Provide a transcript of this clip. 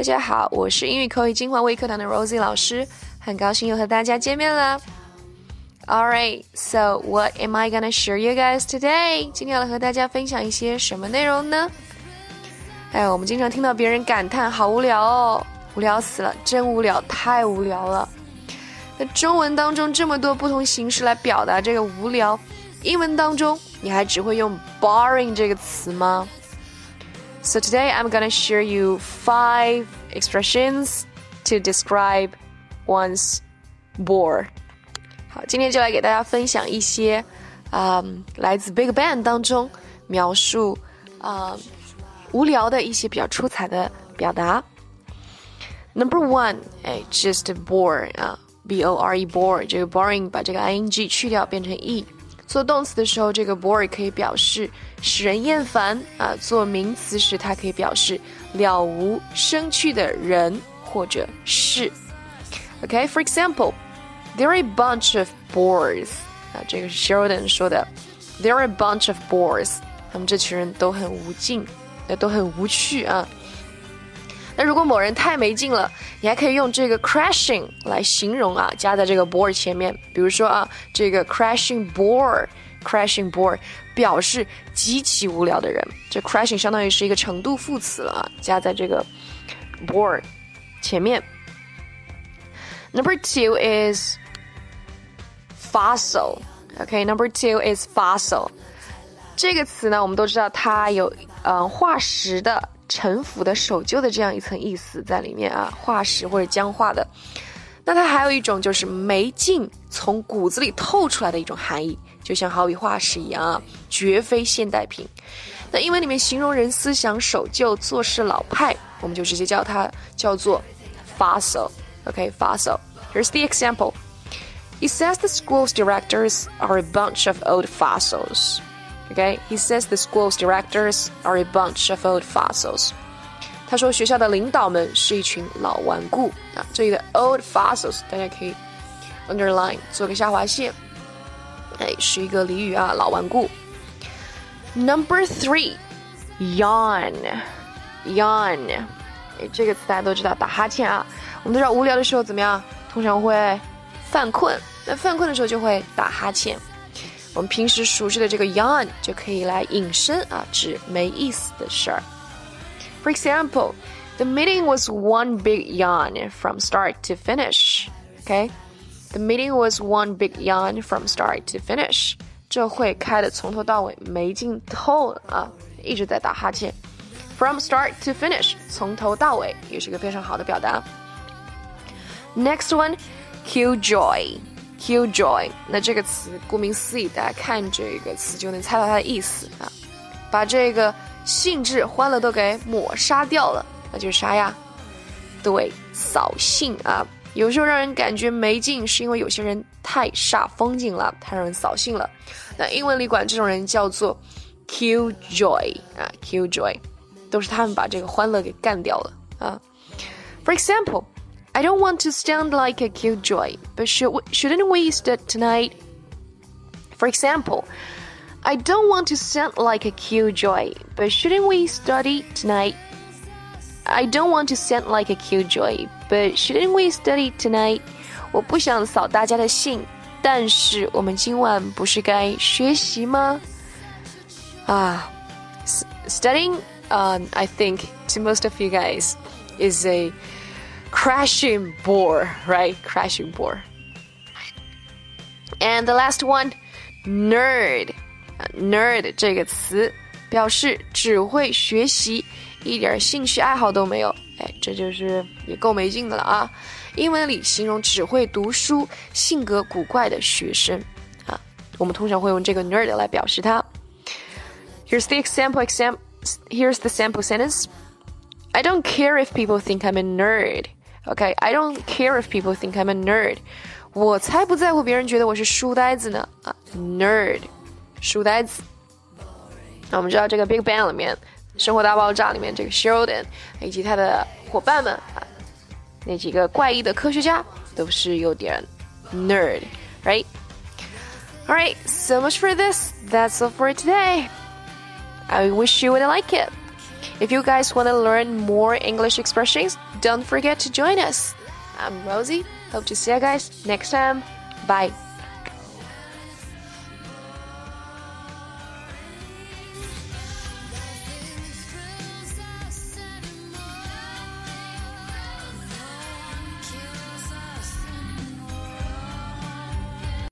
大家好，我是英语口语精华微课堂的 Rosie 老师，很高兴又和大家见面了。All right, so what am I gonna share you guys today？今天要来和大家分享一些什么内容呢？哎，我们经常听到别人感叹好无聊哦，无聊死了，真无聊，太无聊了。那中文当中这么多不同形式来表达这个无聊，英文当中你还只会用 boring 这个词吗 ？So today I'm gonna share you five expressions to describe one's bore. 好，今天就来给大家分享一些，啊、um,，来自 Big Bang 当中描述啊、uh, 无聊的一些比较出彩的表达。Number one，哎，just bore 啊，b o r e bore，这个 boring 把这个 i n g 去掉变成 e。 做动词的时候，这个 bore 可以表示使人厌烦啊；做名词时，它可以表示了无生趣的人或者事。OK，for、example，there are a bunch of bores 啊，这个是 Sheldon 说的，there are a bunch of bores，他们这群人都很无劲，都很无趣啊。那如果某人太没劲了，你还可以用这个 crashing 来形容啊，加在这个 bore 前面。比如说啊，这个 crashing bore，crashing bore 表示极其无聊的人。这 crashing 相当于是一个程度副词了啊，加在这个 bore 前面。Number two is fossil。OK，number、two is fossil。这个词呢，我们都知道它有呃化石的。陈腐的、守旧的这样一层意思在里面啊，化石或者僵化的。那它还有一种就是没劲，从骨子里透出来的一种含义，就像好比化石一样啊，绝非现代品。那英文里面形容人思想守旧、做事老派，我们就直接叫它叫做 fossil。OK，fossil。Here's the example. He says the school's directors are a bunch of old fossils. Okay, he says the school's directors are a bunch of old fossils. 他说学校的领导们是一群老顽固啊。这里的 old fossils 大家可以 underline 做个下划线，哎，是一个俚语啊，老顽固。Number three, yawn, yawn，哎，这个词大家都知道，打哈欠啊。我们都知道无聊的时候怎么样？通常会犯困，那犯困的时候就会打哈欠。 我们平时熟知的这个 yawn 就可以来引申啊，指没意思的事儿。For example, the meeting was one big yawn from start to finish. Okay, the meeting was one big yawn from start to finish. 这会开的从头到尾没劲透啊，一直在打哈欠。From start to finish，从头到尾也是一个非常好的表达。Next one, killjoy. Killjoy，那这个词顾名思义，大家看这个词就能猜到它的意思啊，把这个兴致、欢乐都给抹杀掉了，那就是啥呀？对，扫兴啊！有时候让人感觉没劲，是因为有些人太煞风景了，太让人扫兴了。那英文里管这种人叫做 killjoy 啊，killjoy，都是他们把这个欢乐给干掉了啊。For example。I don't want to sound like a killjoy, but should we, shouldn't we study tonight? For example, I don't want to sound like a killjoy, but shouldn't we study tonight? I don't want to sound like a killjoy, but shouldn't we study tonight? 我不想扫大家的兴，但是我们今晚不是该学习吗？啊、uh,，studying, um, I think to most of you guys is a crashing bore, right? Crashing bore. And the last one, nerd. Nerd 这个词表示只会学习，一点兴趣爱好都没有。哎，这就是也够没劲的了啊！英文里形容只会读书、性格古怪的学生啊，我们通常会用这个 nerd 来表示他。Here's the example. Exam. Here's the sample sentence. I don't care if people think I'm a nerd. Okay, I don't care if people think I'm a nerd. 我才不在乎别人觉得我是书呆子呢啊，nerd，书呆子。那我们知道这个 Big Bang 里面，《生活大爆炸》里面这个 Sheldon 以及他的伙伴们啊，那几个怪异的科学家都是有点 nerd，right? Alright, so much for this. That's all for today. I wish you would like it. If you guys want to learn more English expressions, don't forget to join us. I'm Rosie. Hope to see you guys next time. Bye.